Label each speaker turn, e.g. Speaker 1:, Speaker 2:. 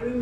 Speaker 1: I remember